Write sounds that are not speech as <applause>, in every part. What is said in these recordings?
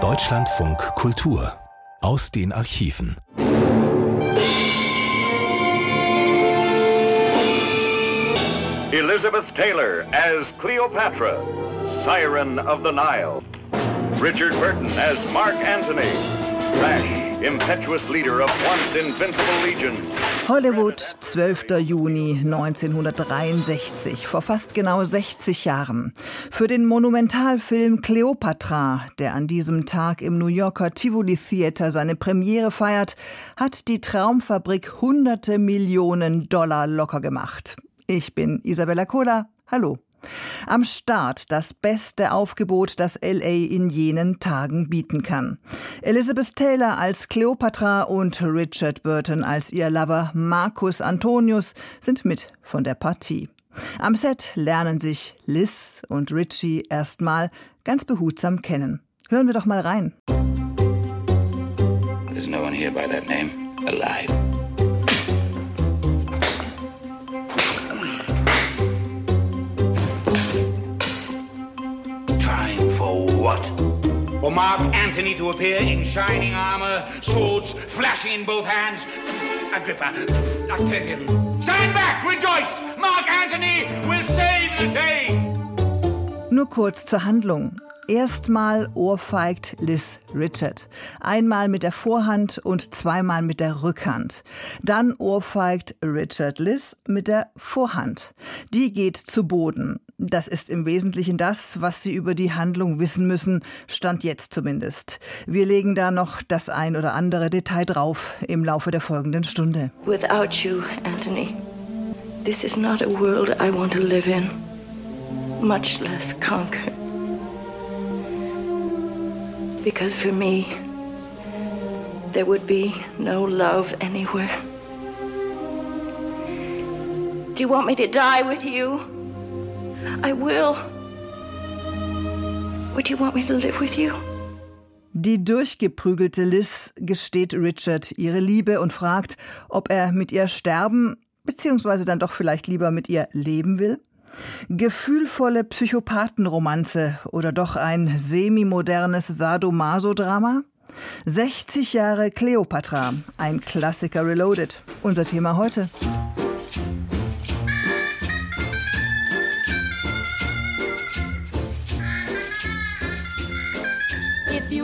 Deutschlandfunk Kultur aus den Archiven. Elizabeth Taylor as Cleopatra, Siren of the Nile. Richard Burton as Mark Antony, rash, impetuous leader of once invincible legion. Hollywood, 12. Juni 1963, vor fast genau 60 Jahren. Für den Monumentalfilm Cleopatra, der an diesem Tag im New Yorker Tivoli Theater seine Premiere feiert, hat die Traumfabrik hunderte Millionen Dollar locker gemacht. Ich bin Isabella Kohler. Hallo. Am Start das beste Aufgebot, das LA in jenen Tagen bieten kann. Elizabeth Taylor als Cleopatra und Richard Burton als ihr Lover Marcus Antonius sind mit von der Partie. Am Set lernen sich Liz und Richie erstmal ganz behutsam kennen. Hören wir doch mal rein. There's no one here by that name alive. For Mark Antony to appear in shining armor, swords flashing in both hands. Agrippa, Octavian, stand back, rejoice! Mark Antony will save the day! Nur kurz zur Handlung. Erstmal ohrfeigt Liz Richard. Einmal mit der Vorhand und zweimal mit der Rückhand. Dann ohrfeigt Richard Liz mit der Vorhand. Die geht zu Boden. Das ist im Wesentlichen das, was Sie über die Handlung wissen müssen, stand jetzt zumindest. Wir legen da noch das ein oder andere Detail drauf im Laufe der folgenden Stunde. Without you, Anthony, this is not a world I want to live in, much less conquer. Because for me, there would be no love anywhere. Do you want me to die with you? I will. Do you want me to live with you? Die durchgeprügelte Liz gesteht Richard ihre Liebe und fragt, ob er mit ihr sterben bzw. dann doch vielleicht lieber mit ihr leben will. Gefühlvolle Psychopathenromanze oder doch ein semi-modernes Sadomaso-Drama? 60 Jahre Cleopatra, ein Klassiker Reloaded. Unser Thema heute.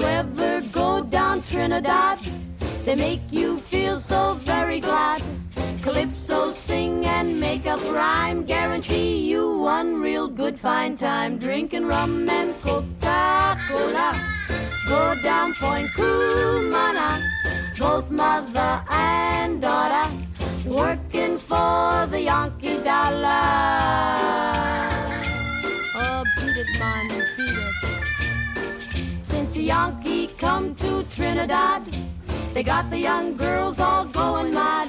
Ever go down Trinidad, they make you feel so very glad. Calypso sing and make up rhyme, guarantee you one real good fine time. Drinking rum and Coca-Cola, go down Point Cumana, both mother and daughter, working for the Yankee dollar. Oh, beat it, man, beat it. Yankee come to Trinidad, they got the young girls all going mad.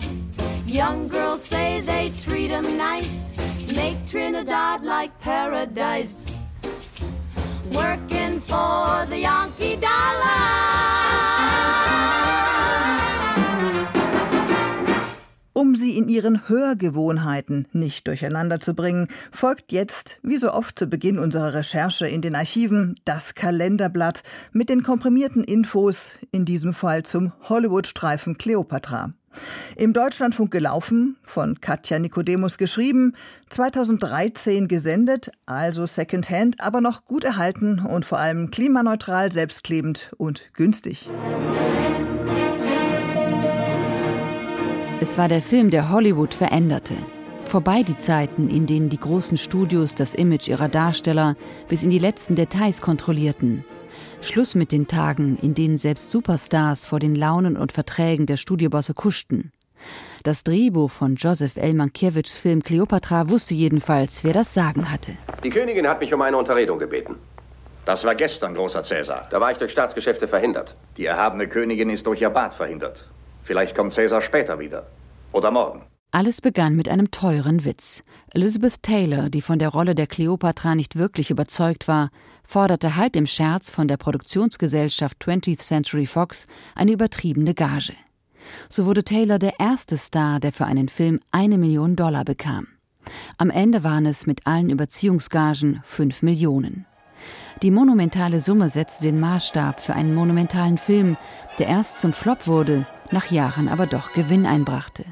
Young girls say they treat 'em nice, make Trinidad like paradise. Working for the Yankee dollar. Um sie in ihren Hörgewohnheiten nicht durcheinander zu bringen, folgt jetzt, wie so oft zu Beginn unserer Recherche in den Archiven, das Kalenderblatt mit den komprimierten Infos, in diesem Fall zum Hollywood-Streifen Cleopatra. Im Deutschlandfunk gelaufen, von Katja Nikodemus geschrieben, 2013 gesendet, also Secondhand, aber noch gut erhalten und vor allem klimaneutral, selbstklebend und günstig. Es war der Film, der Hollywood veränderte. Vorbei die Zeiten, in denen die großen Studios das Image ihrer Darsteller bis in die letzten Details kontrollierten. Schluss mit den Tagen, in denen selbst Superstars vor den Launen und Verträgen der Studiobosse kuschten. Das Drehbuch von Joseph L. Mankiewiczs Film Cleopatra wusste jedenfalls, wer das Sagen hatte. Die Königin hat mich um eine Unterredung gebeten. Das war gestern, großer Cäsar. Da war ich durch Staatsgeschäfte verhindert. Die erhabene Königin ist durch ihr Bad verhindert. Vielleicht kommt Cäsar später wieder. Oder morgen. Alles begann mit einem teuren Witz. Elizabeth Taylor, die von der Rolle der Cleopatra nicht wirklich überzeugt war, forderte halb im Scherz von der Produktionsgesellschaft 20th Century Fox eine übertriebene Gage. So wurde Taylor der erste Star, der für einen Film eine Million Dollar bekam. Am Ende waren es mit allen Überziehungsgagen fünf Millionen. Die monumentale Summe setzte den Maßstab für einen monumentalen Film, der erst zum Flop wurde, nach Jahren aber doch Gewinn einbrachte.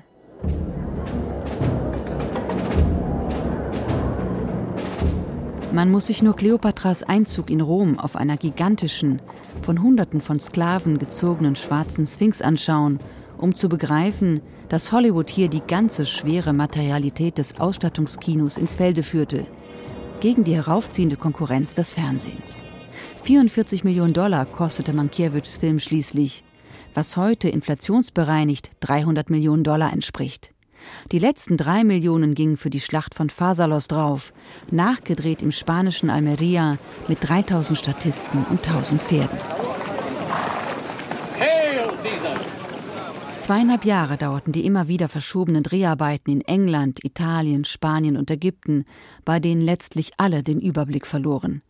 Man muss sich nur Kleopatras Einzug in Rom auf einer gigantischen, von Hunderten von Sklaven gezogenen schwarzen Sphinx anschauen, um zu begreifen, dass Hollywood hier die ganze schwere Materialität des Ausstattungskinos ins Felde führte, gegen die heraufziehende Konkurrenz des Fernsehens. 44 Millionen Dollar kostete Mankiewiczs Film schließlich, was heute inflationsbereinigt 300 Millionen Dollar entspricht. Die letzten drei Millionen gingen für die Schlacht von Pharsalos drauf, nachgedreht im spanischen Almeria mit 3000 Statisten und 1000 Pferden. Zweieinhalb Jahre dauerten die immer wieder verschobenen Dreharbeiten in England, Italien, Spanien und Ägypten, bei denen letztlich alle den Überblick verloren.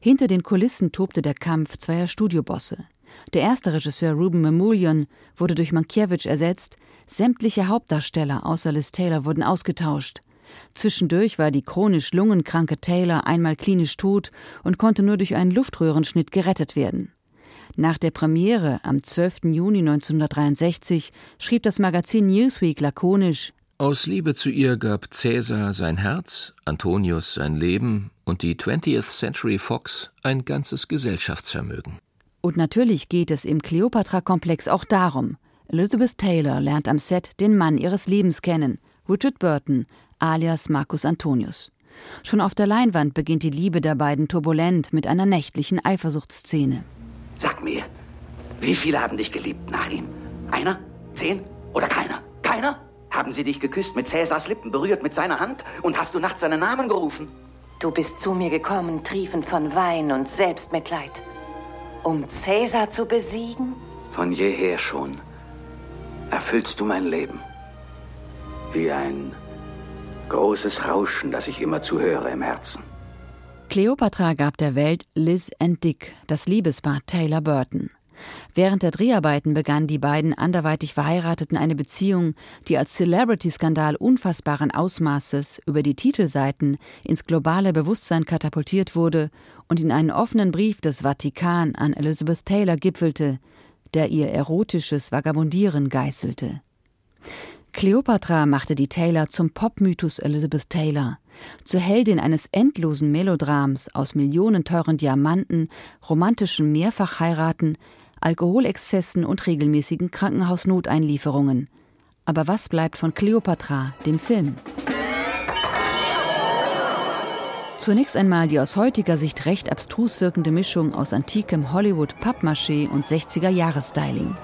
Hinter den Kulissen tobte der Kampf zweier Studiobosse. Der erste Regisseur Ruben Mamoulian wurde durch Mankiewicz ersetzt, sämtliche Hauptdarsteller außer Liz Taylor wurden ausgetauscht. Zwischendurch war die chronisch lungenkranke Taylor einmal klinisch tot und konnte nur durch einen Luftröhrenschnitt gerettet werden. Nach der Premiere am 12. Juni 1963 schrieb das Magazin Newsweek lakonisch Aus Liebe zu ihr gab Cäsar sein Herz, Antonius sein Leben und die 20th Century Fox ein ganzes Gesellschaftsvermögen. Und natürlich geht es im Cleopatra-Komplex auch darum. Elizabeth Taylor lernt am Set den Mann ihres Lebens kennen, Richard Burton, alias Marcus Antonius. Schon auf der Leinwand beginnt die Liebe der beiden turbulent mit einer nächtlichen Eifersuchtsszene. Sag mir, wie viele haben dich geliebt nach ihm? Einer? Zehn? Oder keiner? Keiner? Haben sie dich geküsst, mit Cäsars Lippen berührt, mit seiner Hand? Und hast du nachts seinen Namen gerufen? Du bist zu mir gekommen, triefend von Wein und Selbstmitleid. Um Cäsar zu besiegen? Von jeher schon erfüllst du mein Leben. Wie ein großes Rauschen, das ich immer zuhöre im Herzen. Cleopatra gab der Welt Liz and Dick, das Liebespaar Taylor Burton. Während der Dreharbeiten begannen die beiden anderweitig Verheirateten eine Beziehung, die als Celebrity-Skandal unfassbaren Ausmaßes über die Titelseiten ins globale Bewusstsein katapultiert wurde und in einen offenen Brief des Vatikan an Elizabeth Taylor gipfelte, der ihr erotisches Vagabundieren geißelte. Cleopatra machte die Taylor zum Popmythos Elizabeth Taylor, zur Heldin eines endlosen Melodrams aus millionenteuren Diamanten, romantischen Mehrfachheiraten, Alkoholexzessen und regelmäßigen Krankenhausnoteinlieferungen. Aber was bleibt von Cleopatra, dem Film? Zunächst einmal die aus heutiger Sicht recht abstrus wirkende Mischung aus antikem Hollywood Pappmaché und 60er-Jahres-Styling.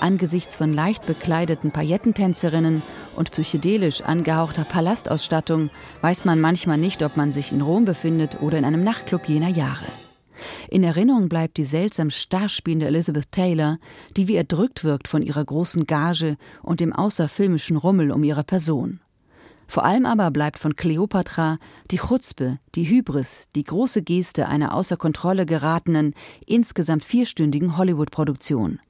Angesichts von leicht bekleideten Paillettentänzerinnen und psychedelisch angehauchter Palastausstattung weiß man manchmal nicht, ob man sich in Rom befindet oder in einem Nachtclub jener Jahre. In Erinnerung bleibt die seltsam starr spielende Elizabeth Taylor, die wie erdrückt wirkt von ihrer großen Gage und dem außerfilmischen Rummel um ihre Person. Vor allem aber bleibt von Kleopatra die Chutzpe, die Hybris, die große Geste einer außer Kontrolle geratenen, insgesamt vierstündigen Hollywood-Produktion.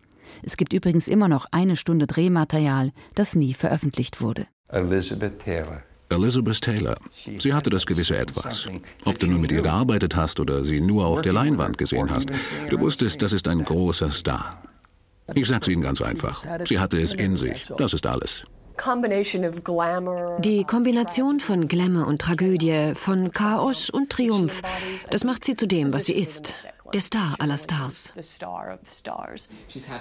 Es gibt übrigens immer noch eine Stunde Drehmaterial, das nie veröffentlicht wurde. Elizabeth Taylor. Elizabeth Taylor. Sie hatte das gewisse Etwas. Ob du nun mit ihr gearbeitet hast oder sie nur auf der Leinwand gesehen hast, du wusstest, das ist ein großer Star. Ich sag's Ihnen ganz einfach. Sie hatte es in sich. Das ist alles. Die Kombination von Glamour und Tragödie, von Chaos und Triumph, das macht sie zu dem, was sie ist. Der Star aller Stars.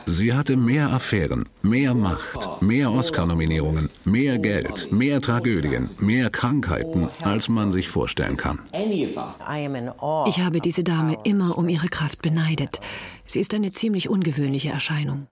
Sie hatte mehr Affären, mehr Macht, mehr Oscar-Nominierungen, mehr Geld, mehr Tragödien, mehr Krankheiten, als man sich vorstellen kann. Ich habe diese Dame immer um ihre Kraft beneidet. Sie ist eine ziemlich ungewöhnliche Erscheinung.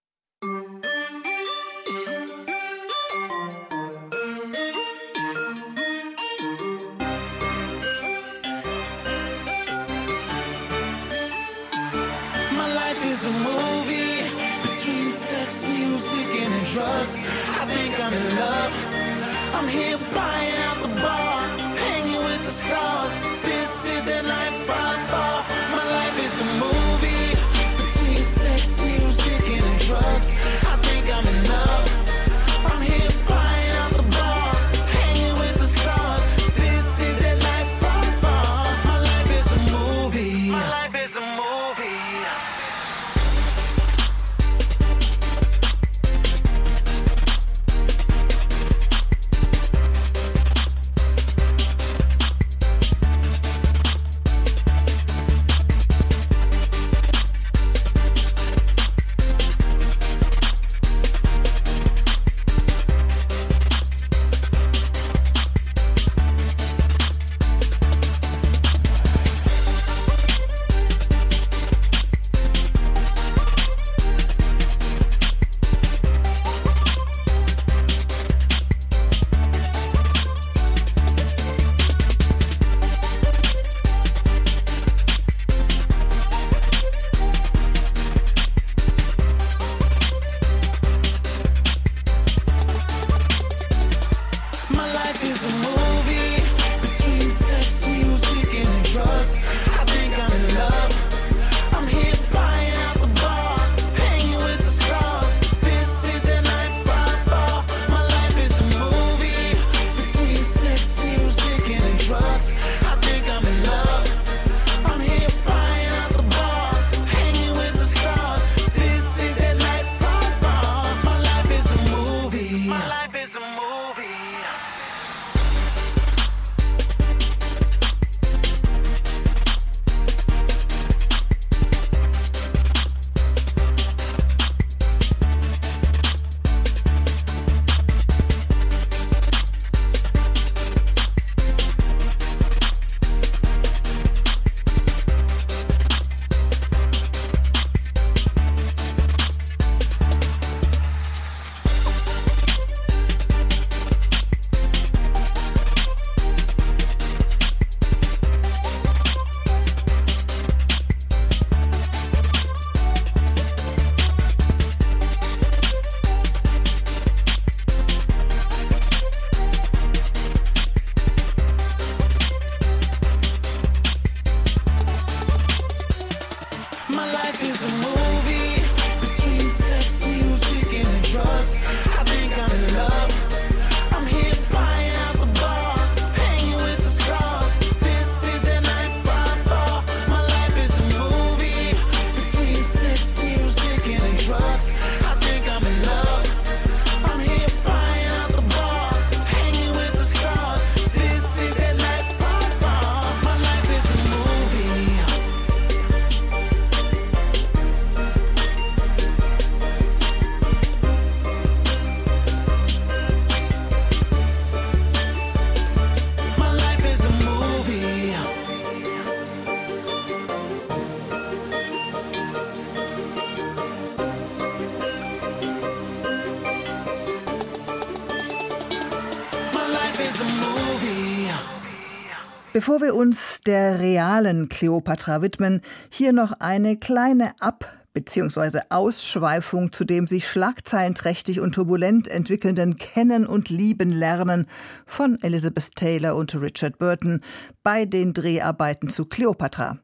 Bevor wir uns der realen Kleopatra widmen, hier noch eine kleine Ab- bzw. Ausschweifung zu dem sich schlagzeilenträchtig und turbulent entwickelnden Kennen und Lieben lernen von Elizabeth Taylor und Richard Burton bei den Dreharbeiten zu Kleopatra.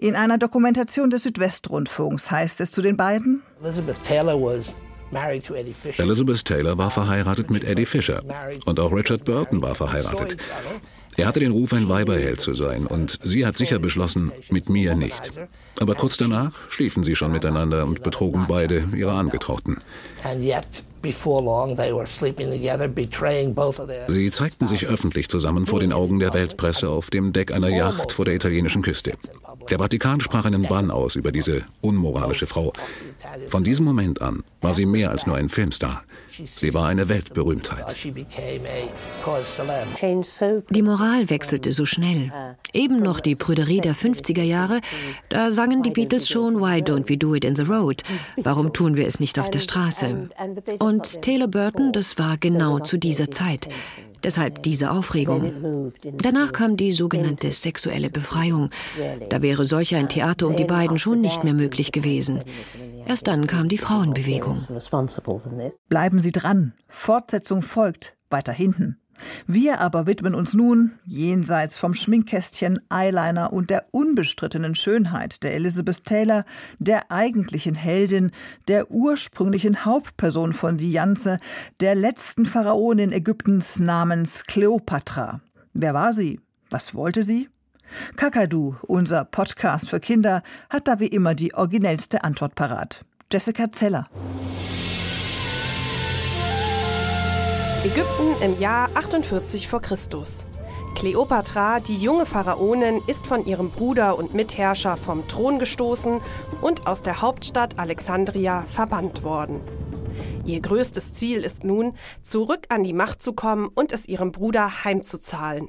In einer Dokumentation des Südwestrundfunks heißt es zu den beiden, Elizabeth Taylor was married to Eddie Fisher. Elizabeth Taylor war verheiratet mit Eddie Fisher und auch Richard Burton war verheiratet. Er hatte den Ruf, ein Weiberheld zu sein und sie hat sicher beschlossen, mit mir nicht. Aber kurz danach schliefen sie schon miteinander und betrogen beide ihre Angetrauten. Sie zeigten sich öffentlich zusammen vor den Augen der Weltpresse auf dem Deck einer Yacht vor der italienischen Küste. Der Vatikan sprach einen Bann aus über diese unmoralische Frau. Von diesem Moment an war sie mehr als nur ein Filmstar. Sie war eine Weltberühmtheit. Die Moral wechselte so schnell. Eben noch die Prüderie der 50er Jahre, da sangen die Beatles schon Why don't we do it in the road? Warum tun wir es nicht auf der Straße? Und Taylor Burton, das war genau zu dieser Zeit. Deshalb diese Aufregung. Danach kam die sogenannte sexuelle Befreiung. Da wäre solch ein Theater um die beiden schon nicht mehr möglich gewesen. Erst dann kam die Frauenbewegung. Bleiben Sie dran. Fortsetzung folgt weiter hinten. Wir aber widmen uns nun, jenseits vom Schminkkästchen, Eyeliner und der unbestrittenen Schönheit der Elizabeth Taylor, der eigentlichen Heldin, der ursprünglichen Hauptperson von Die Janze, der letzten Pharaonin Ägyptens namens Kleopatra. Wer war sie? Was wollte sie? Kakadu, unser Podcast für Kinder, hat da wie immer die originellste Antwort parat. Jessica Zeller. Ägypten im Jahr 48 vor Christus. Kleopatra, die junge Pharaonin, ist von ihrem Bruder und Mitherrscher vom Thron gestoßen und aus der Hauptstadt Alexandria verbannt worden. Ihr größtes Ziel ist nun, zurück an die Macht zu kommen und es ihrem Bruder heimzuzahlen.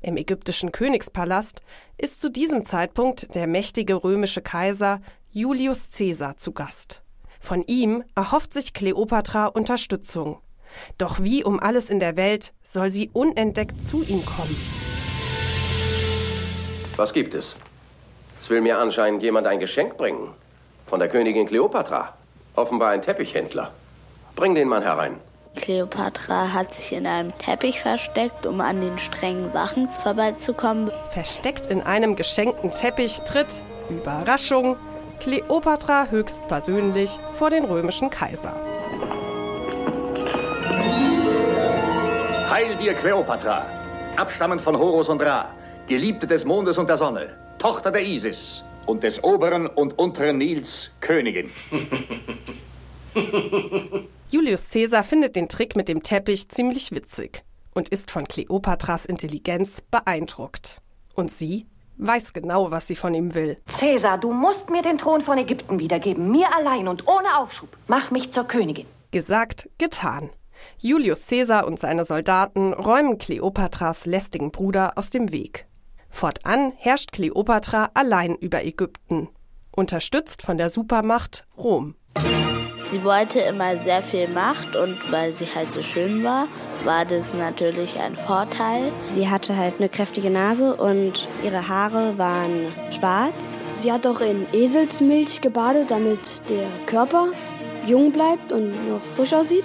Im ägyptischen Königspalast ist zu diesem Zeitpunkt der mächtige römische Kaiser Julius Caesar zu Gast. Von ihm erhofft sich Kleopatra Unterstützung. Doch wie um alles in der Welt soll sie unentdeckt zu ihm kommen? Was gibt es? Es will mir anscheinend jemand ein Geschenk bringen. Von der Königin Kleopatra. Offenbar ein Teppichhändler. Bring den Mann herein. Kleopatra hat sich in einem Teppich versteckt, um an den strengen Wachen vorbeizukommen. Versteckt in einem geschenkten Teppich tritt, Überraschung, Kleopatra höchstpersönlich vor den römischen Kaiser. Heil dir, Kleopatra, abstammend von Horus und Ra, Geliebte des Mondes und der Sonne, Tochter der Isis und des oberen und unteren Nils, Königin. <laughs> Julius Caesar findet den Trick mit dem Teppich ziemlich witzig und ist von Kleopatras Intelligenz beeindruckt. Und sie weiß genau, was sie von ihm will. Cäsar, du musst mir den Thron von Ägypten wiedergeben, mir allein und ohne Aufschub. Mach mich zur Königin. Gesagt, getan. Julius Caesar und seine Soldaten räumen Kleopatras lästigen Bruder aus dem Weg. Fortan herrscht Kleopatra allein über Ägypten, unterstützt von der Supermacht Rom. Sie wollte immer sehr viel Macht und weil sie halt so schön war, war das natürlich ein Vorteil. Sie hatte halt eine kräftige Nase und ihre Haare waren schwarz. Sie hat auch in Eselsmilch gebadet, damit der Körper jung bleibt und noch frisch aussieht.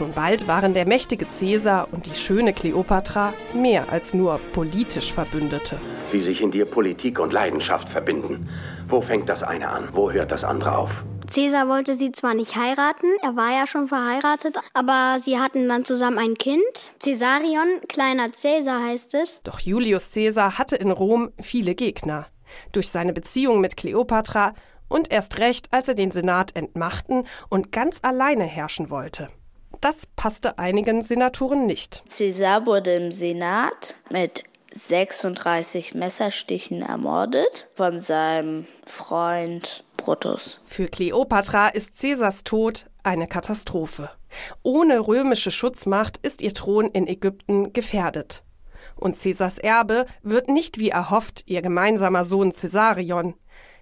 Schon bald waren der mächtige Caesar und die schöne Kleopatra mehr als nur politisch Verbündete. Wie sich in dir Politik und Leidenschaft verbinden. Wo fängt das eine an? Wo hört das andere auf? Caesar wollte sie zwar nicht heiraten, er war ja schon verheiratet, aber sie hatten dann zusammen ein Kind. Caesarion, kleiner Caesar heißt es. Doch Julius Caesar hatte in Rom viele Gegner. Durch seine Beziehung mit Kleopatra und erst recht, als er den Senat entmachten und ganz alleine herrschen wollte. Das passte einigen Senatoren nicht. Caesar wurde im Senat mit 36 Messerstichen ermordet von seinem Freund Brutus. Für Kleopatra ist Caesars Tod eine Katastrophe. Ohne römische Schutzmacht ist ihr Thron in Ägypten gefährdet. Und Caesars Erbe wird nicht wie erhofft ihr gemeinsamer Sohn Caesarion.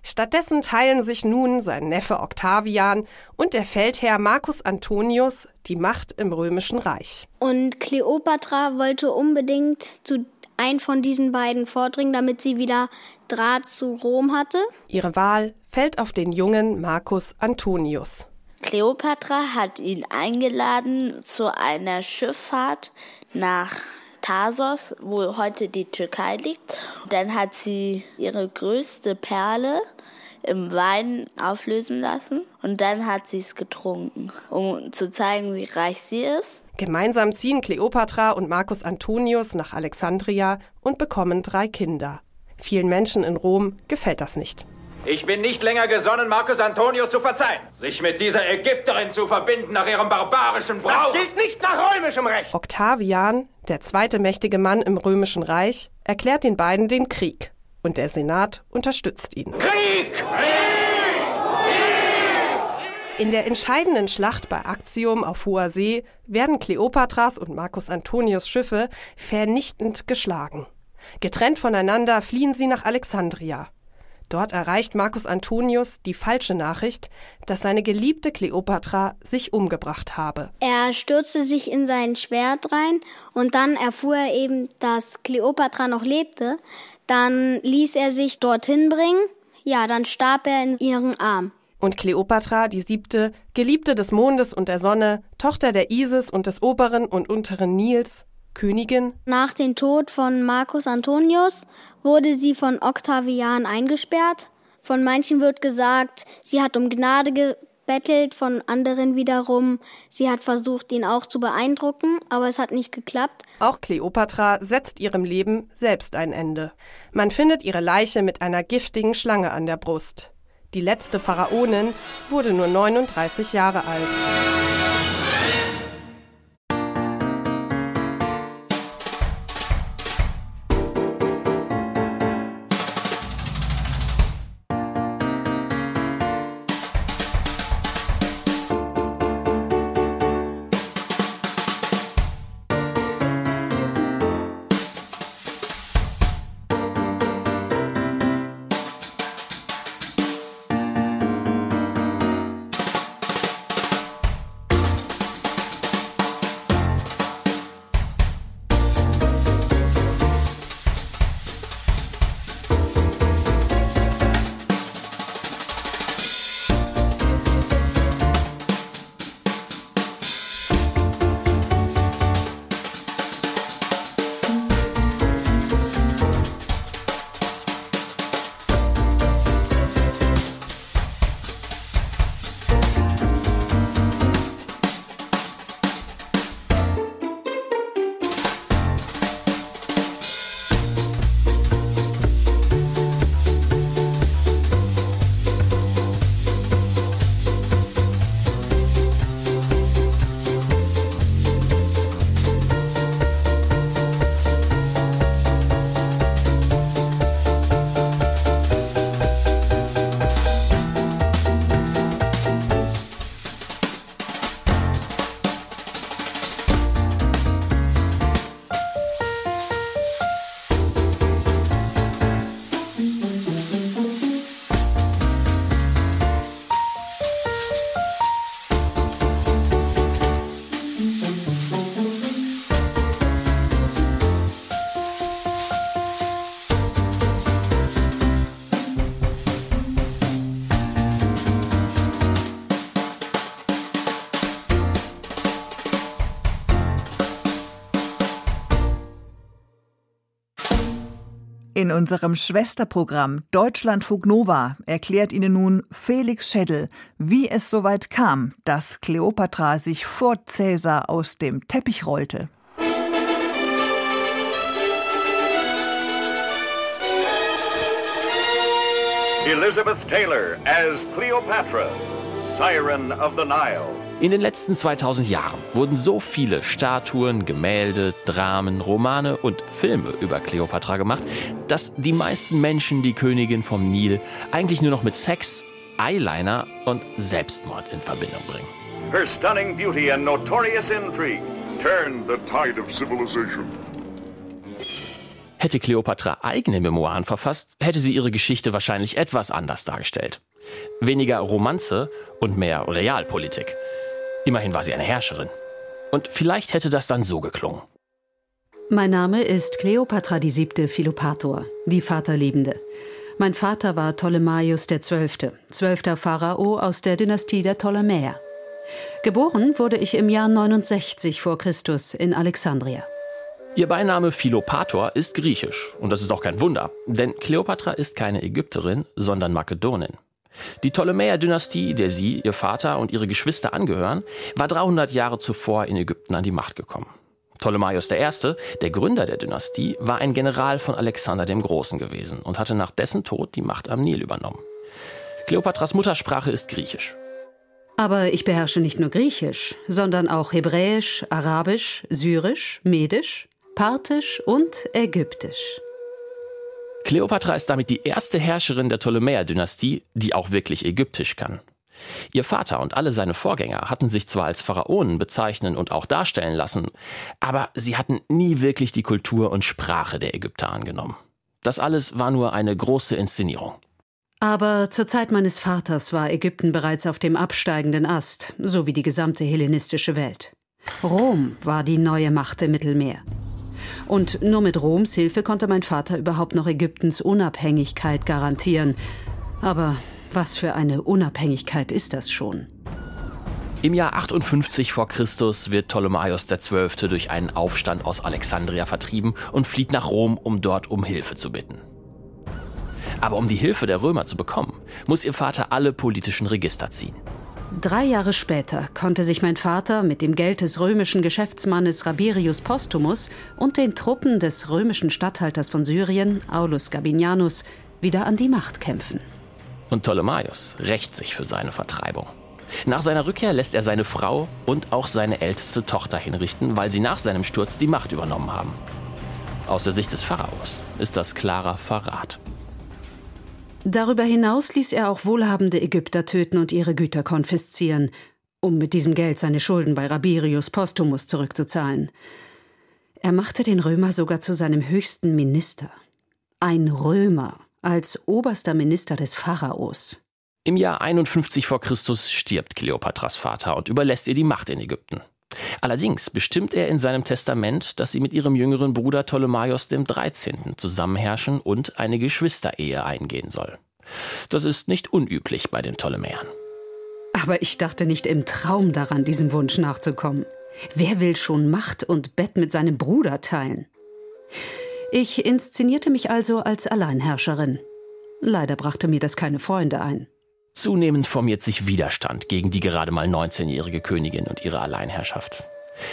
Stattdessen teilen sich nun sein Neffe Octavian und der Feldherr Marcus Antonius die Macht im römischen Reich. Und Kleopatra wollte unbedingt zu einen von diesen beiden vordringen, damit sie wieder Draht zu Rom hatte. Ihre Wahl fällt auf den jungen Marcus Antonius. Kleopatra hat ihn eingeladen zu einer Schifffahrt nach Tarsos, wo heute die Türkei liegt. Dann hat sie ihre größte Perle im Wein auflösen lassen und dann hat sie es getrunken, um zu zeigen, wie reich sie ist. Gemeinsam ziehen Kleopatra und Marcus Antonius nach Alexandria und bekommen drei Kinder. Vielen Menschen in Rom gefällt das nicht. Ich bin nicht länger gesonnen, Marcus Antonius zu verzeihen. Sich mit dieser Ägypterin zu verbinden nach ihrem barbarischen Brauch. Das gilt nicht nach römischem Recht. Octavian, der zweite mächtige Mann im römischen Reich, erklärt den beiden den Krieg. Und der Senat unterstützt ihn. Krieg! In der entscheidenden Schlacht bei Actium auf hoher See werden Kleopatras und Marcus Antonius Schiffe vernichtend geschlagen. Getrennt voneinander fliehen sie nach Alexandria. Dort erreicht Marcus Antonius die falsche Nachricht, dass seine geliebte Kleopatra sich umgebracht habe. Er stürzte sich in sein Schwert rein und dann erfuhr er eben, dass Kleopatra noch lebte. Dann ließ er sich dorthin bringen. Ja, dann starb er in ihren Arm. Und Kleopatra, die siebte, Geliebte des Mondes und der Sonne, Tochter der Isis und des oberen und unteren Nils, Königin. Nach dem Tod von Marcus Antonius wurde sie von Octavian eingesperrt. Von manchen wird gesagt, sie hat um Gnade bettelt, von anderen wiederum, sie hat versucht, ihn auch zu beeindrucken, aber es hat nicht geklappt. Auch Kleopatra setzt ihrem Leben selbst ein Ende. Man findet ihre Leiche mit einer giftigen Schlange an der Brust. Die letzte Pharaonin wurde nur 39 Jahre alt. In unserem Schwesterprogramm Deutschlandfunk Nova erklärt Ihnen nun Felix Schädel, wie es soweit kam, dass Kleopatra sich vor Cäsar aus dem Teppich rollte. Elizabeth Taylor as Cleopatra, Siren of the Nile. In den letzten 2000 Jahren wurden so viele Statuen, Gemälde, Dramen, Romane und Filme über Kleopatra gemacht, dass die meisten Menschen die Königin vom Nil eigentlich nur noch mit Sex, Eyeliner und Selbstmord in Verbindung bringen. Her stunning beauty and notorious intrigue turned the tide of civilization. Hätte Kleopatra eigene Memoiren verfasst, hätte sie ihre Geschichte wahrscheinlich etwas anders dargestellt. Weniger Romanze und mehr Realpolitik. Immerhin war sie eine Herrscherin. Und vielleicht hätte das dann so geklungen. Mein Name ist Kleopatra die siebte Philopator, die Vaterliebende. Mein Vater war Ptolemaios XII., zwölfter Pharao aus der Dynastie der Ptolemäer. Geboren wurde ich im Jahr 69 vor Christus in Alexandria. Ihr Beiname Philopator ist griechisch. Und das ist auch kein Wunder, denn Kleopatra ist keine Ägypterin, sondern Makedonin. Die Ptolemäer-Dynastie, der sie, ihr Vater und ihre Geschwister angehören, war 300 Jahre zuvor in Ägypten an die Macht gekommen. Ptolemaios I., der Gründer der Dynastie, war ein General von Alexander dem Großen gewesen und hatte nach dessen Tod die Macht am Nil übernommen. Kleopatras Muttersprache ist Griechisch. Aber ich beherrsche nicht nur Griechisch, sondern auch Hebräisch, Arabisch, Syrisch, Medisch, Parthisch und Ägyptisch. Kleopatra ist damit die erste Herrscherin der Ptolemäer-Dynastie, die auch wirklich Ägyptisch kann. Ihr Vater und alle seine Vorgänger hatten sich zwar als Pharaonen bezeichnen und auch darstellen lassen, aber sie hatten nie wirklich die Kultur und Sprache der Ägypter angenommen. Das alles war nur eine große Inszenierung. Aber zur Zeit meines Vaters war Ägypten bereits auf dem absteigenden Ast, so wie die gesamte hellenistische Welt. Rom war die neue Macht im Mittelmeer. Und nur mit Roms Hilfe konnte mein Vater überhaupt noch Ägyptens Unabhängigkeit garantieren. Aber was für eine Unabhängigkeit ist das schon? Im Jahr 58 vor Christus wird Ptolemaios XII. durch einen Aufstand aus Alexandria vertrieben und flieht nach Rom, um dort um Hilfe zu bitten. Aber um die Hilfe der Römer zu bekommen, muss ihr Vater alle politischen Register ziehen. Drei Jahre später konnte sich mein Vater mit dem Geld des römischen Geschäftsmannes Rabirius Postumus und den Truppen des römischen Statthalters von Syrien, Aulus Gabinianus, wieder an die Macht kämpfen. Und Ptolemaios rächt sich für seine Vertreibung. Nach seiner Rückkehr lässt er seine Frau und auch seine älteste Tochter hinrichten, weil sie nach seinem Sturz die Macht übernommen haben. Aus der Sicht des Pharaos ist das klarer Verrat. Darüber hinaus ließ er auch wohlhabende Ägypter töten und ihre Güter konfiszieren, um mit diesem Geld seine Schulden bei Rabirius Postumus zurückzuzahlen. Er machte den Römer sogar zu seinem höchsten Minister. Ein Römer als oberster Minister des Pharaos. Im Jahr 51 vor Christus stirbt Kleopatras Vater und überlässt ihr die Macht in Ägypten. Allerdings bestimmt er in seinem Testament, dass sie mit ihrem jüngeren Bruder Ptolemaios dem 13. zusammenherrschen und eine Geschwisterehe eingehen soll. Das ist nicht unüblich bei den Ptolemäern. Aber ich dachte nicht im Traum daran, diesem Wunsch nachzukommen. Wer will schon Macht und Bett mit seinem Bruder teilen? Ich inszenierte mich also als Alleinherrscherin. Leider brachte mir das keine Freunde ein. Zunehmend formiert sich Widerstand gegen die gerade mal 19-jährige Königin und ihre Alleinherrschaft.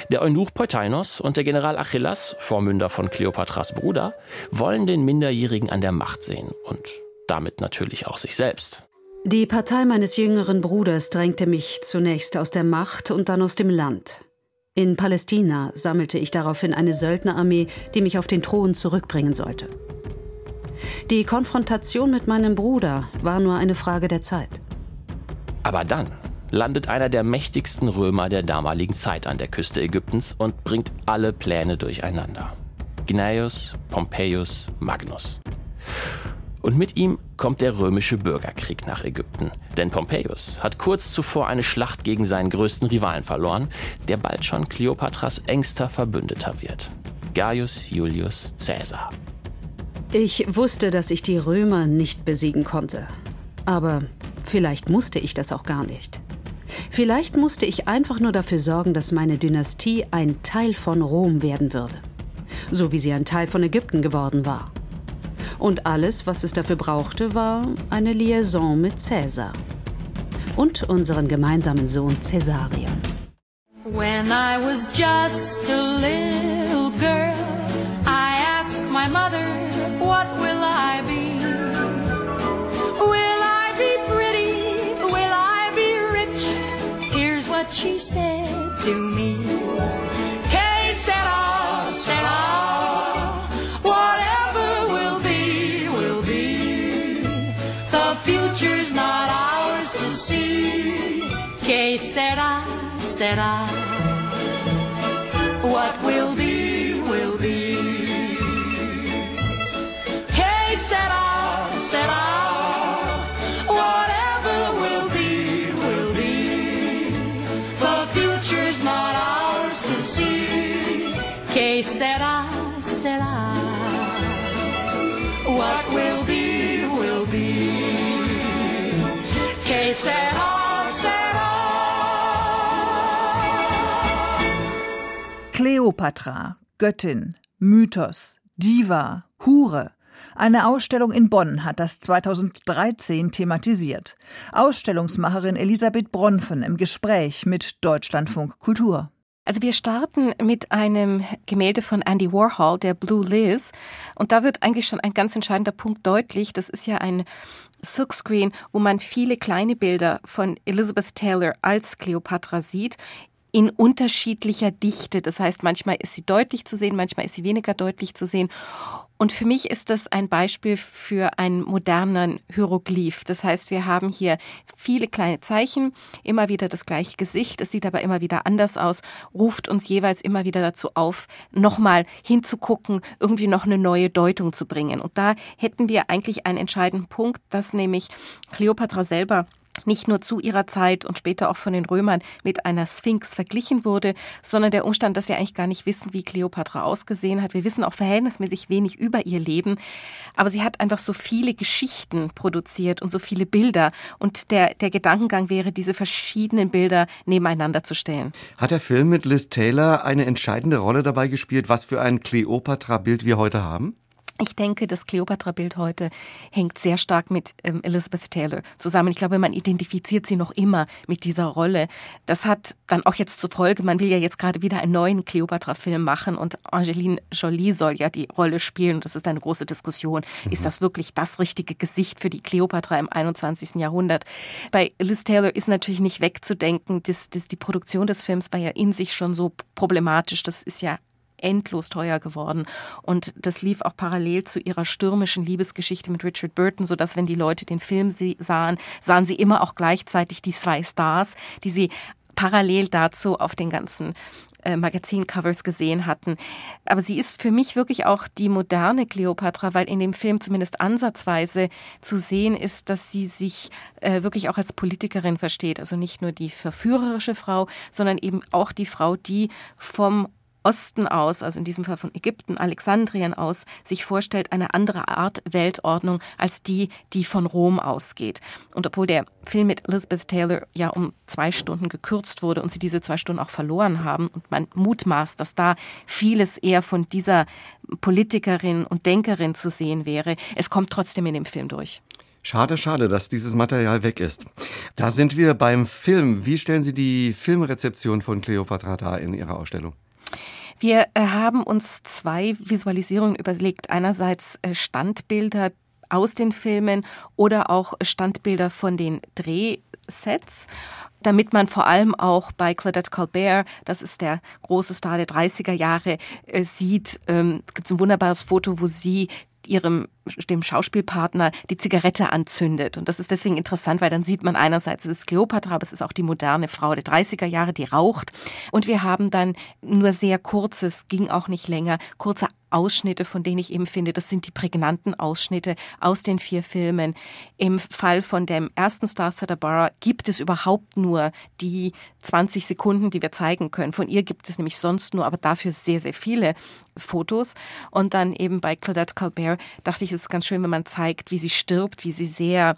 Der Eunuch Peutainos und der General Achillas, Vormünder von Kleopatras Bruder, wollen den Minderjährigen an der Macht sehen und damit natürlich auch sich selbst. Die Partei meines jüngeren Bruders drängte mich zunächst aus der Macht und dann aus dem Land. In Palästina sammelte ich daraufhin eine Söldnerarmee, die mich auf den Thron zurückbringen sollte. Die Konfrontation mit meinem Bruder war nur eine Frage der Zeit. Aber dann landet einer der mächtigsten Römer der damaligen Zeit an der Küste Ägyptens und bringt alle Pläne durcheinander. Gnaeus Pompeius Magnus. Und mit ihm kommt der römische Bürgerkrieg nach Ägypten. Denn Pompeius hat kurz zuvor eine Schlacht gegen seinen größten Rivalen verloren, der bald schon Kleopatras engster Verbündeter wird. Gaius Julius Caesar. Ich wusste, dass ich die Römer nicht besiegen konnte. Aber vielleicht musste ich das auch gar nicht. Vielleicht musste ich einfach nur dafür sorgen, dass meine Dynastie ein Teil von Rom werden würde. So wie sie ein Teil von Ägypten geworden war. Und alles, was es dafür brauchte, war eine Liaison mit Cäsar. Und unseren gemeinsamen Sohn Caesarion. When I was just a little girl, I asked my mother, Will I be pretty? Will I be rich? Here's what she said to me. Que sera, sera. Whatever will be, will be. The future's not ours to see. Que sera, sera. What will be, will be. Que sera, sera. Will be, will be. Que sera, sera. Kleopatra, Göttin, Mythos, Diva, Hure. Eine Ausstellung in Bonn hat das 2013 thematisiert. Ausstellungsmacherin Elisabeth Bronfen im Gespräch mit Deutschlandfunk Kultur. Also wir starten mit einem Gemälde von Andy Warhol, der Blue Liz. Und da wird eigentlich schon ein ganz entscheidender Punkt deutlich. Das ist ja ein Silkscreen, wo man viele kleine Bilder von Elizabeth Taylor als Cleopatra sieht in unterschiedlicher Dichte. Das heißt, manchmal ist sie deutlich zu sehen, manchmal ist sie weniger deutlich zu sehen. Und für mich ist das ein Beispiel für einen modernen Hieroglyph. Das heißt, wir haben hier viele kleine Zeichen, immer wieder das gleiche Gesicht, es sieht aber immer wieder anders aus, ruft uns jeweils immer wieder dazu auf, nochmal hinzugucken, irgendwie noch eine neue Deutung zu bringen. Und da hätten wir eigentlich einen entscheidenden Punkt, dass nämlich Kleopatra selber nicht nur zu ihrer Zeit und später auch von den Römern mit einer Sphinx verglichen wurde, sondern der Umstand, dass wir eigentlich gar nicht wissen, wie Kleopatra ausgesehen hat. Wir wissen auch verhältnismäßig wenig über ihr Leben, aber sie hat einfach so viele Geschichten produziert und so viele Bilder und der, der Gedankengang wäre, diese verschiedenen Bilder nebeneinander zu stellen. Hat der Film mit Liz Taylor eine entscheidende Rolle dabei gespielt, was für ein Kleopatra-Bild wir heute haben? Ich denke, das Kleopatra-Bild heute hängt sehr stark mit ähm, Elizabeth Taylor zusammen. Ich glaube, man identifiziert sie noch immer mit dieser Rolle. Das hat dann auch jetzt zur Folge, man will ja jetzt gerade wieder einen neuen Kleopatra-Film machen und Angeline Jolie soll ja die Rolle spielen. Und das ist eine große Diskussion. Mhm. Ist das wirklich das richtige Gesicht für die Kleopatra im 21. Jahrhundert? Bei Liz Taylor ist natürlich nicht wegzudenken, dass, dass die Produktion des Films war ja in sich schon so problematisch. Das ist ja endlos teuer geworden. Und das lief auch parallel zu ihrer stürmischen Liebesgeschichte mit Richard Burton, sodass, wenn die Leute den Film sahen, sahen sie immer auch gleichzeitig die zwei Stars, die sie parallel dazu auf den ganzen äh, Magazincovers gesehen hatten. Aber sie ist für mich wirklich auch die moderne Cleopatra, weil in dem Film zumindest ansatzweise zu sehen ist, dass sie sich äh, wirklich auch als Politikerin versteht. Also nicht nur die verführerische Frau, sondern eben auch die Frau, die vom Osten aus, also in diesem Fall von Ägypten, Alexandrien aus, sich vorstellt, eine andere Art Weltordnung als die, die von Rom ausgeht. Und obwohl der Film mit Elizabeth Taylor ja um zwei Stunden gekürzt wurde und sie diese zwei Stunden auch verloren haben und man mutmaßt, dass da vieles eher von dieser Politikerin und Denkerin zu sehen wäre, es kommt trotzdem in dem Film durch. Schade, schade, dass dieses Material weg ist. Da sind wir beim Film. Wie stellen Sie die Filmrezeption von Cleopatra dar in Ihrer Ausstellung? Wir äh, haben uns zwei Visualisierungen überlegt. Einerseits äh, Standbilder aus den Filmen oder auch Standbilder von den Drehsets damit man vor allem auch bei Claudette Colbert, das ist der große Star der 30er Jahre, äh, sieht, ähm, gibt es ein wunderbares Foto, wo sie ihrem dem Schauspielpartner die Zigarette anzündet. Und das ist deswegen interessant, weil dann sieht man einerseits, es ist Kleopatra, aber es ist auch die moderne Frau der 30er Jahre, die raucht. Und wir haben dann nur sehr kurzes, ging auch nicht länger, kurze Ausschnitte, von denen ich eben finde, das sind die prägnanten Ausschnitte aus den vier Filmen. Im Fall von dem ersten Star Theodore gibt es überhaupt nur die 20 Sekunden, die wir zeigen können. Von ihr gibt es nämlich sonst nur, aber dafür sehr, sehr viele Fotos. Und dann eben bei Claudette Colbert dachte ich, es ist ganz schön, wenn man zeigt, wie sie stirbt, wie sie sehr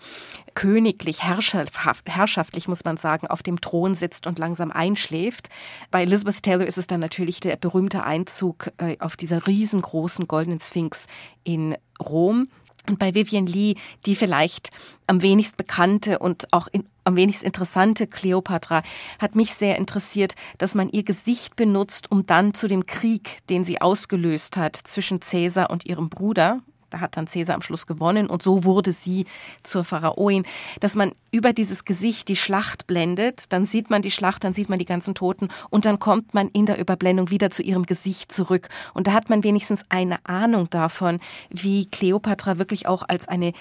königlich, herrschaftlich, muss man sagen, auf dem Thron sitzt und langsam einschläft. Bei Elizabeth Taylor ist es dann natürlich der berühmte Einzug äh, auf dieser riesengroßen goldenen Sphinx in Rom. Und bei Vivian Lee, die vielleicht am wenigst bekannte und auch in, am wenigst interessante Kleopatra, hat mich sehr interessiert, dass man ihr Gesicht benutzt, um dann zu dem Krieg, den sie ausgelöst hat zwischen Caesar und ihrem Bruder, da hat dann Cäsar am Schluss gewonnen und so wurde sie zur Pharaoin, dass man über dieses Gesicht die Schlacht blendet, dann sieht man die Schlacht, dann sieht man die ganzen Toten und dann kommt man in der Überblendung wieder zu ihrem Gesicht zurück. Und da hat man wenigstens eine Ahnung davon, wie Kleopatra wirklich auch als eine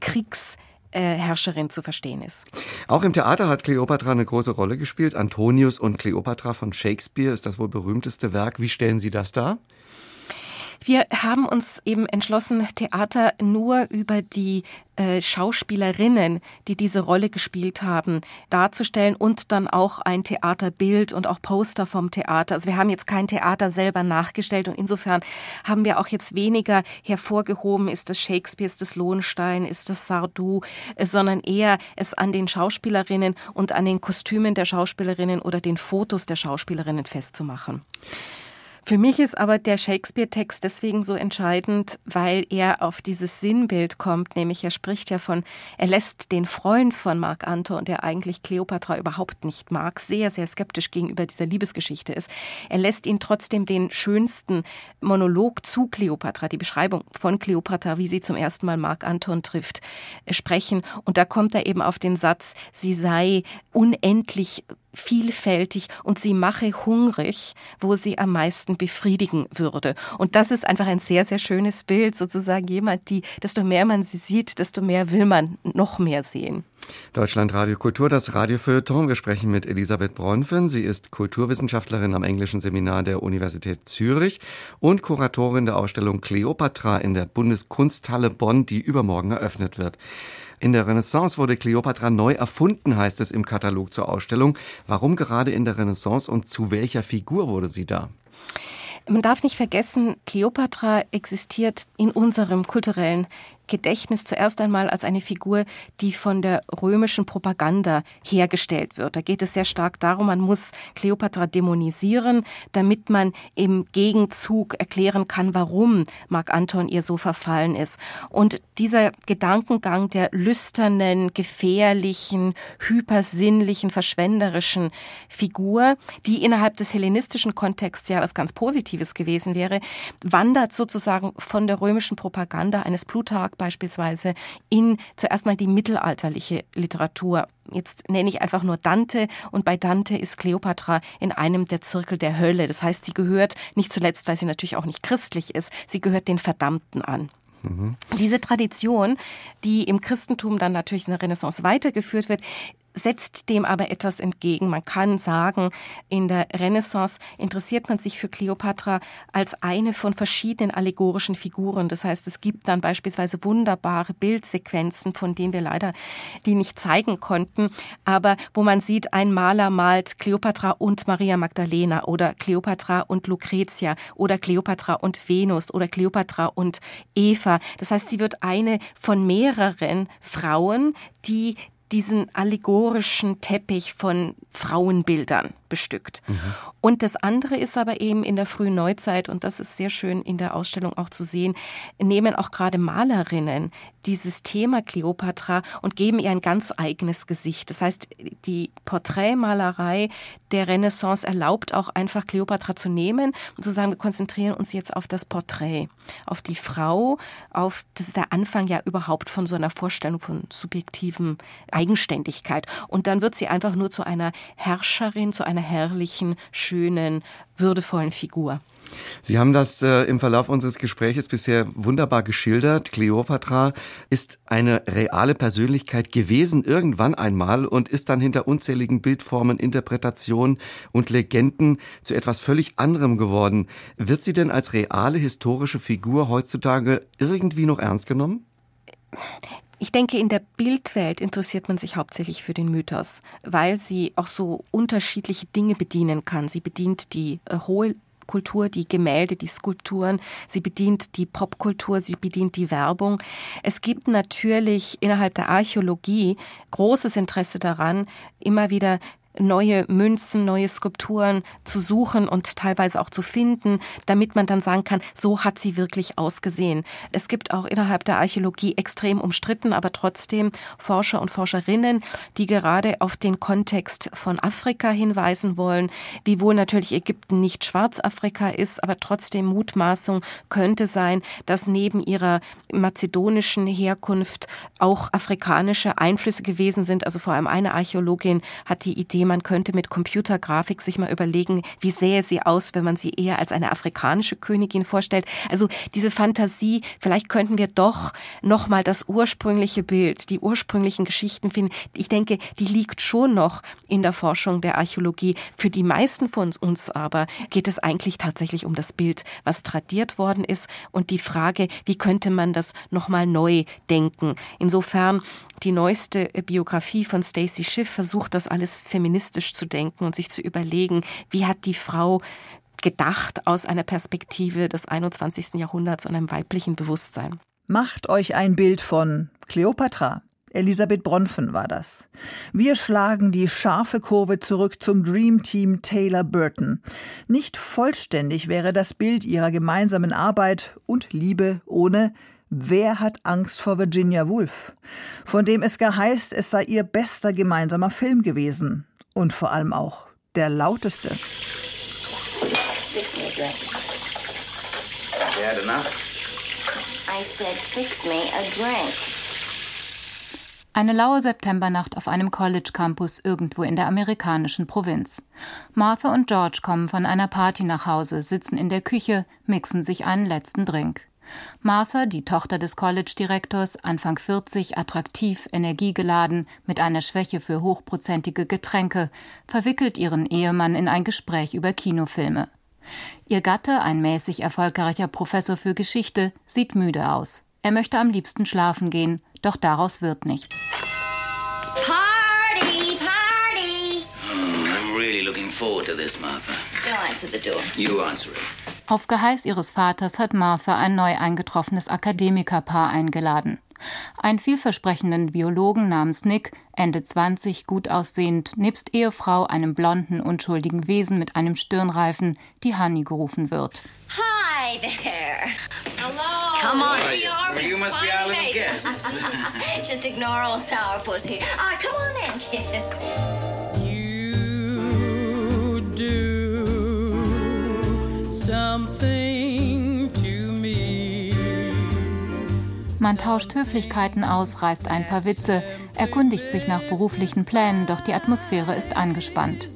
Kriegs Herrscherin zu verstehen ist. Auch im Theater hat Kleopatra eine große Rolle gespielt. Antonius und Kleopatra von Shakespeare ist das wohl berühmteste Werk. Wie stellen Sie das dar? Wir haben uns eben entschlossen, Theater nur über die äh, Schauspielerinnen, die diese Rolle gespielt haben, darzustellen und dann auch ein Theaterbild und auch Poster vom Theater. Also wir haben jetzt kein Theater selber nachgestellt und insofern haben wir auch jetzt weniger hervorgehoben, ist das Shakespeare, ist das Lohenstein, ist das Sardou, äh, sondern eher es an den Schauspielerinnen und an den Kostümen der Schauspielerinnen oder den Fotos der Schauspielerinnen festzumachen. Für mich ist aber der Shakespeare-Text deswegen so entscheidend, weil er auf dieses Sinnbild kommt, nämlich er spricht ja von, er lässt den Freund von Mark Anton, der eigentlich Cleopatra überhaupt nicht mag, sehr, sehr skeptisch gegenüber dieser Liebesgeschichte ist. Er lässt ihn trotzdem den schönsten Monolog zu Cleopatra, die Beschreibung von Cleopatra, wie sie zum ersten Mal Mark Anton trifft, sprechen. Und da kommt er eben auf den Satz, sie sei unendlich vielfältig und sie mache hungrig, wo sie am meisten befriedigen würde. Und das ist einfach ein sehr, sehr schönes Bild, sozusagen jemand, die, desto mehr man sie sieht, desto mehr will man noch mehr sehen. Deutschland Radio Kultur, das Radiofeuilleton. Wir sprechen mit Elisabeth Bronfen. Sie ist Kulturwissenschaftlerin am Englischen Seminar der Universität Zürich und Kuratorin der Ausstellung Kleopatra in der Bundeskunsthalle Bonn, die übermorgen eröffnet wird. In der Renaissance wurde Kleopatra neu erfunden, heißt es im Katalog zur Ausstellung. Warum gerade in der Renaissance und zu welcher Figur wurde sie da? Man darf nicht vergessen, Kleopatra existiert in unserem kulturellen Gedächtnis zuerst einmal als eine Figur, die von der römischen Propaganda hergestellt wird. Da geht es sehr stark darum, man muss Kleopatra dämonisieren, damit man im Gegenzug erklären kann, warum Mark Anton ihr so verfallen ist. Und dieser Gedankengang der lüsternen, gefährlichen, hypersinnlichen, verschwenderischen Figur, die innerhalb des hellenistischen Kontexts ja was ganz Positives gewesen wäre, wandert sozusagen von der römischen Propaganda eines Plutarch beispielsweise in zuerst mal die mittelalterliche Literatur. Jetzt nenne ich einfach nur Dante und bei Dante ist Kleopatra in einem der Zirkel der Hölle. Das heißt, sie gehört nicht zuletzt, weil sie natürlich auch nicht christlich ist, sie gehört den Verdammten an. Diese Tradition, die im Christentum dann natürlich in der Renaissance weitergeführt wird, setzt dem aber etwas entgegen. Man kann sagen, in der Renaissance interessiert man sich für Kleopatra als eine von verschiedenen allegorischen Figuren. Das heißt, es gibt dann beispielsweise wunderbare Bildsequenzen, von denen wir leider die nicht zeigen konnten, aber wo man sieht, ein Maler malt Kleopatra und Maria Magdalena oder Kleopatra und Lucretia oder Kleopatra und Venus oder Kleopatra und Eva. Das heißt, sie wird eine von mehreren Frauen, die diesen allegorischen Teppich von Frauenbildern bestückt. Und das andere ist aber eben in der frühen Neuzeit, und das ist sehr schön in der Ausstellung auch zu sehen, nehmen auch gerade Malerinnen dieses Thema Kleopatra und geben ihr ein ganz eigenes Gesicht. Das heißt, die Porträtmalerei der Renaissance erlaubt auch einfach Kleopatra zu nehmen und zu sagen, wir konzentrieren uns jetzt auf das Porträt, auf die Frau, auf, das ist der Anfang ja überhaupt von so einer Vorstellung von subjektiven Eigenständigkeit. Und dann wird sie einfach nur zu einer Herrscherin, zu einer herrlichen, schönen, würdevollen Figur. Sie haben das äh, im Verlauf unseres Gespräches bisher wunderbar geschildert. Kleopatra ist eine reale Persönlichkeit gewesen irgendwann einmal und ist dann hinter unzähligen Bildformen, Interpretationen und Legenden zu etwas völlig anderem geworden. Wird sie denn als reale historische Figur heutzutage irgendwie noch ernst genommen? Ich denke, in der Bildwelt interessiert man sich hauptsächlich für den Mythos, weil sie auch so unterschiedliche Dinge bedienen kann. Sie bedient die äh, hohe Kultur, die Gemälde, die Skulpturen, sie bedient die Popkultur, sie bedient die Werbung. Es gibt natürlich innerhalb der Archäologie großes Interesse daran, immer wieder neue Münzen, neue Skulpturen zu suchen und teilweise auch zu finden, damit man dann sagen kann, so hat sie wirklich ausgesehen. Es gibt auch innerhalb der Archäologie extrem umstritten, aber trotzdem Forscher und Forscherinnen, die gerade auf den Kontext von Afrika hinweisen wollen, wiewohl natürlich Ägypten nicht Schwarzafrika ist, aber trotzdem Mutmaßung könnte sein, dass neben ihrer mazedonischen Herkunft auch afrikanische Einflüsse gewesen sind. Also vor allem eine Archäologin hat die Idee, man könnte mit Computergrafik sich mal überlegen, wie sähe sie aus, wenn man sie eher als eine afrikanische Königin vorstellt. Also diese Fantasie, vielleicht könnten wir doch noch mal das ursprüngliche Bild, die ursprünglichen Geschichten finden. Ich denke, die liegt schon noch in der Forschung der Archäologie. Für die meisten von uns aber geht es eigentlich tatsächlich um das Bild, was tradiert worden ist und die Frage, wie könnte man das noch mal neu denken. Insofern die neueste Biografie von Stacy Schiff versucht das alles feministisch zu denken und sich zu überlegen, wie hat die Frau gedacht aus einer Perspektive des 21. Jahrhunderts und einem weiblichen Bewusstsein. Macht euch ein Bild von Kleopatra. Elisabeth Bronfen war das. Wir schlagen die scharfe Kurve zurück zum Dream Team Taylor Burton. Nicht vollständig wäre das Bild ihrer gemeinsamen Arbeit und Liebe ohne Wer hat Angst vor Virginia Woolf? Von dem es gar heißt, es sei ihr bester gemeinsamer Film gewesen. Und vor allem auch der lauteste. Eine laue Septembernacht auf einem College-Campus irgendwo in der amerikanischen Provinz. Martha und George kommen von einer Party nach Hause, sitzen in der Küche, mixen sich einen letzten Drink. Martha, die Tochter des College-Direktors, Anfang 40, attraktiv, energiegeladen, mit einer Schwäche für hochprozentige Getränke, verwickelt ihren Ehemann in ein Gespräch über Kinofilme. Ihr Gatte, ein mäßig erfolgreicher Professor für Geschichte, sieht müde aus. Er möchte am liebsten schlafen gehen, doch daraus wird nichts. Party, party. I'm really looking forward to this, Martha. Don't answer the door. You answer it. Auf Geheiß ihres Vaters hat Martha ein neu eingetroffenes Akademikerpaar eingeladen. Einen vielversprechenden Biologen namens Nick, Ende 20, gut aussehend, nebst Ehefrau, einem blonden, unschuldigen Wesen mit einem Stirnreifen, die Honey gerufen wird. Hi there. Hello. Come on. You are Well, you with must be our little guests. <laughs> Just ignore old sourpuss here. All right, come on in, kids. Something Man tauscht Höflichkeiten aus, reißt ein paar Witze, erkundigt sich nach beruflichen Plänen, doch die Atmosphäre ist angespannt.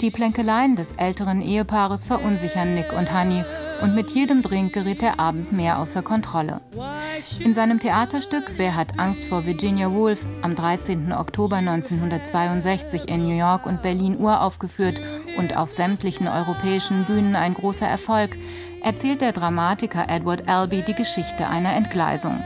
Die Plänkeleien des älteren Ehepaares verunsichern Nick und Honey und mit jedem Drink gerät der Abend mehr außer Kontrolle. In seinem Theaterstück Wer hat Angst vor Virginia Woolf am 13. Oktober 1962 in New York und Berlin uraufgeführt und auf sämtlichen europäischen Bühnen ein großer Erfolg, erzählt der Dramatiker Edward Albee die Geschichte einer Entgleisung.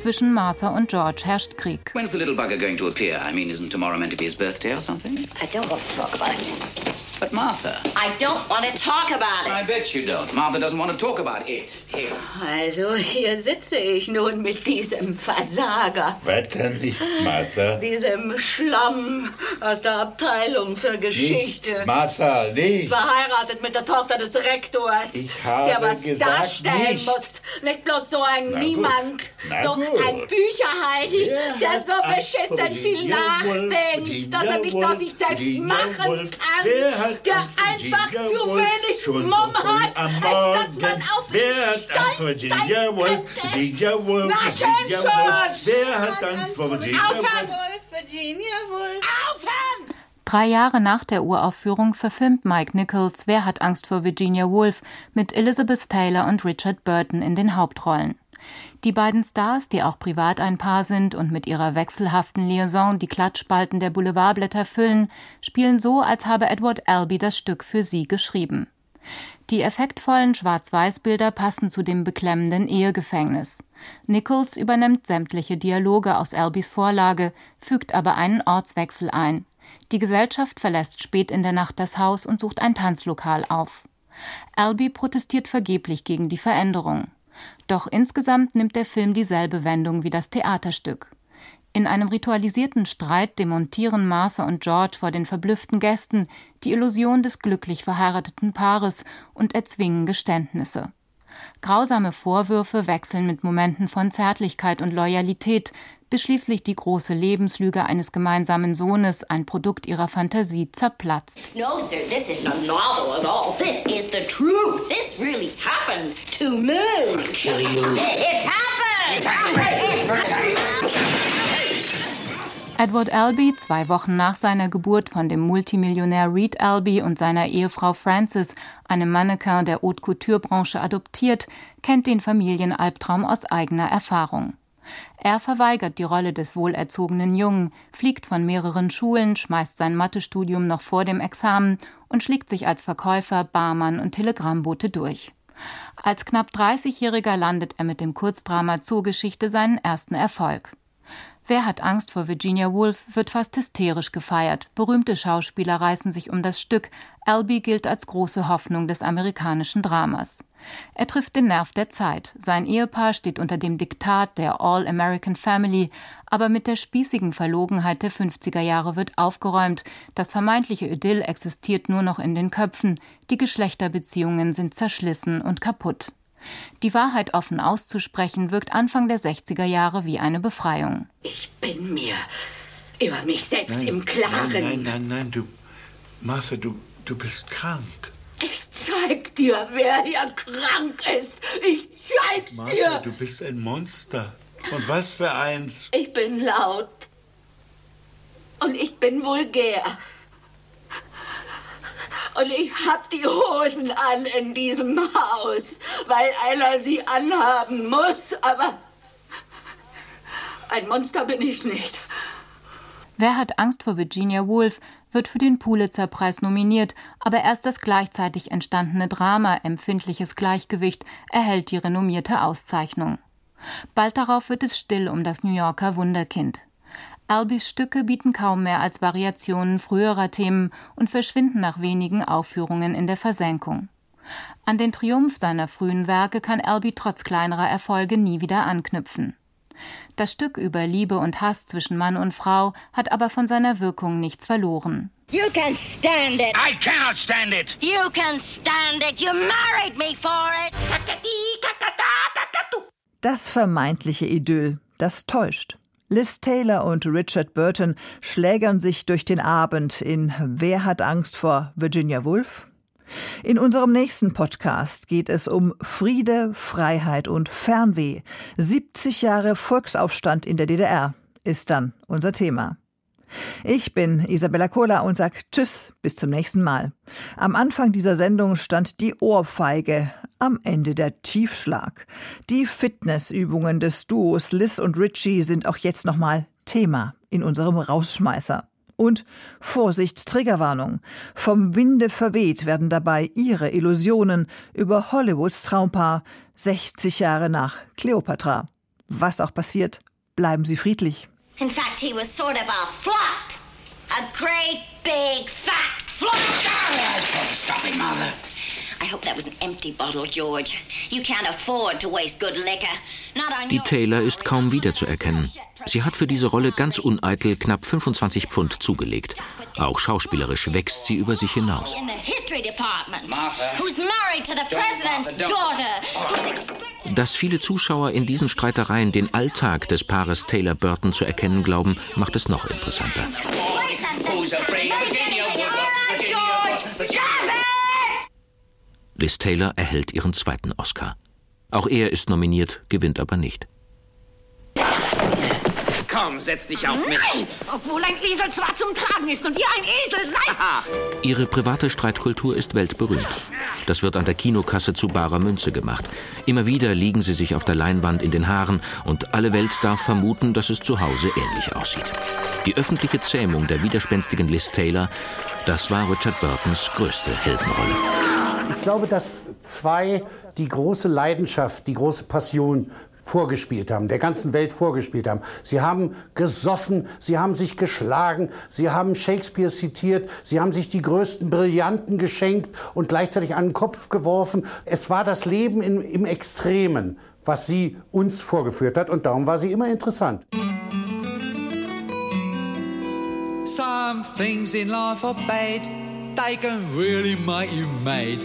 Zwischen Martha und George herrscht Krieg. When's the little bugger going to appear? I mean, isn't tomorrow meant to be his birthday or something? I don't want to talk about it. But Martha. I don't want to talk about it. I bet you don't. Martha doesn't want to talk about it. Here. Also, hier sitze ich nun mit diesem Versager, Was denn nicht, Martha? diesem Schlamm aus der Abteilung für Geschichte. Nicht, Martha, nicht. Verheiratet mit der Tochter des Rektors, Ich habe der was gesagt, darstellen nicht. muss. Nicht bloß so ein Na. Niemand, Na so gut. ein Bücherheidi, der so beschissen viel nachdenkt, dass er nicht Virginia aus sich selbst machen kann, Wer hat der einfach zu wenig Mumm hat, als dass man auf ihn Wer hat Angst vor stolz Virginia sein Woolf? könnte. Virginia Woolf, Virginia George. Woolf. Wer hat Angst vor Virginia Woolf? Virginia Woolf. Aufhören! Drei Jahre nach der Uraufführung verfilmt Mike Nichols Wer hat Angst vor Virginia Woolf mit Elizabeth Taylor und Richard Burton in den Hauptrollen. Die beiden Stars, die auch privat ein Paar sind und mit ihrer wechselhaften Liaison die Klatschspalten der Boulevardblätter füllen, spielen so, als habe Edward Albee das Stück für sie geschrieben. Die effektvollen Schwarz-Weiß-Bilder passen zu dem beklemmenden Ehegefängnis. Nichols übernimmt sämtliche Dialoge aus Albees Vorlage, fügt aber einen Ortswechsel ein. Die Gesellschaft verlässt spät in der Nacht das Haus und sucht ein Tanzlokal auf. Albee protestiert vergeblich gegen die Veränderung. Doch insgesamt nimmt der Film dieselbe Wendung wie das Theaterstück. In einem ritualisierten Streit demontieren Martha und George vor den verblüfften Gästen die Illusion des glücklich verheirateten Paares und erzwingen Geständnisse. Grausame Vorwürfe wechseln mit Momenten von Zärtlichkeit und Loyalität, bis schließlich die große Lebenslüge eines gemeinsamen Sohnes, ein Produkt ihrer Fantasie, zerplatzt. No, sir, this isn't a novel at all. This is the truth. This really happened to me. I'll kill you. It happened! It happened! Edward Albee, zwei Wochen nach seiner Geburt von dem Multimillionär Reed Albee und seiner Ehefrau Frances, einem Mannequin der Haute Couture-Branche adoptiert, kennt den Familienalbtraum aus eigener Erfahrung. Er verweigert die Rolle des wohlerzogenen Jungen, fliegt von mehreren Schulen, schmeißt sein Mathestudium noch vor dem Examen und schlägt sich als Verkäufer, Barmann und Telegrammbote durch. Als knapp 30-Jähriger landet er mit dem Kurzdrama Zoogeschichte seinen ersten Erfolg. Wer hat Angst vor Virginia Woolf wird fast hysterisch gefeiert. Berühmte Schauspieler reißen sich um das Stück. Albee gilt als große Hoffnung des amerikanischen Dramas. Er trifft den Nerv der Zeit. Sein Ehepaar steht unter dem Diktat der All-American Family, aber mit der spießigen Verlogenheit der 50er Jahre wird aufgeräumt. Das vermeintliche Idyll existiert nur noch in den Köpfen. Die Geschlechterbeziehungen sind zerschlissen und kaputt. Die Wahrheit offen auszusprechen wirkt Anfang der 60er Jahre wie eine Befreiung. Ich bin mir über mich selbst im Klaren. Nein, nein, nein, nein, du, Martha, du, du bist krank. Ich zeig dir, wer hier krank ist. Ich zeig's Martha, dir. du bist ein Monster. Und was für eins? Ich bin laut. Und ich bin vulgär. Und ich hab die Hosen an in diesem Haus, weil einer sie anhaben muss. Aber ein Monster bin ich nicht. Wer hat Angst vor Virginia Woolf wird für den Pulitzer-Preis nominiert, aber erst das gleichzeitig entstandene Drama Empfindliches Gleichgewicht erhält die renommierte Auszeichnung. Bald darauf wird es still um das New Yorker Wunderkind. Albees Stücke bieten kaum mehr als Variationen früherer Themen und verschwinden nach wenigen Aufführungen in der Versenkung. An den Triumph seiner frühen Werke kann Albee trotz kleinerer Erfolge nie wieder anknüpfen. Das Stück über Liebe und Hass zwischen Mann und Frau hat aber von seiner Wirkung nichts verloren. You can stand it. I cannot stand it. You can stand it. You married me for it. Das vermeintliche Idyll, das täuscht. Liz Taylor und Richard Burton schlägern sich durch den Abend in Wer hat Angst vor Virginia Woolf? In unserem nächsten Podcast geht es um Friede, Freiheit und Fernweh. 70 Jahre Volksaufstand in der DDR ist dann unser Thema. Ich bin Isabella Kohler und sag Tschüss, bis zum nächsten Mal. Am Anfang dieser Sendung stand die Ohrfeige, am Ende der Tiefschlag. Die Fitnessübungen des Duos Liz und Richie sind auch jetzt nochmal Thema in unserem Rausschmeißer. Und Vorsicht, Triggerwarnung. Vom Winde verweht werden dabei ihre Illusionen über Hollywoods Traumpaar 60 Jahre nach Cleopatra. Was auch passiert, bleiben Sie friedlich. In fact, he was sort of a flop. A great big fat flop. To stop him, Mother. I hope that was an empty bottle, George. You can't afford to waste good liquor. Not on Die Taylor ist kaum wiederzuerkennen. Sie hat für diese Rolle ganz uneitel knapp 25 Pfund zugelegt. Auch schauspielerisch wächst sie über sich hinaus. Dass viele Zuschauer in diesen Streitereien den Alltag des Paares Taylor Burton zu erkennen glauben, macht es noch interessanter. Liz Taylor erhält ihren zweiten Oscar. Auch er ist nominiert, gewinnt aber nicht. Komm, setz dich auf mich. Nein, obwohl ein Esel zwar zum Tragen ist und ihr ein Esel seid. Ihre private Streitkultur ist weltberühmt. Das wird an der Kinokasse zu barer Münze gemacht. Immer wieder liegen sie sich auf der Leinwand in den Haaren und alle Welt darf vermuten, dass es zu Hause ähnlich aussieht. Die öffentliche Zähmung der widerspenstigen Liz Taylor, das war Richard Burtons größte Heldenrolle. Ich glaube, dass zwei die große Leidenschaft, die große Passion vorgespielt haben, der ganzen Welt vorgespielt haben. Sie haben gesoffen, sie haben sich geschlagen, sie haben Shakespeare zitiert, sie haben sich die größten Brillanten geschenkt und gleichzeitig an den Kopf geworfen. Es war das Leben im, im Extremen, was sie uns vorgeführt hat und darum war sie immer interessant. Some things in life are bad, they can really make you mad.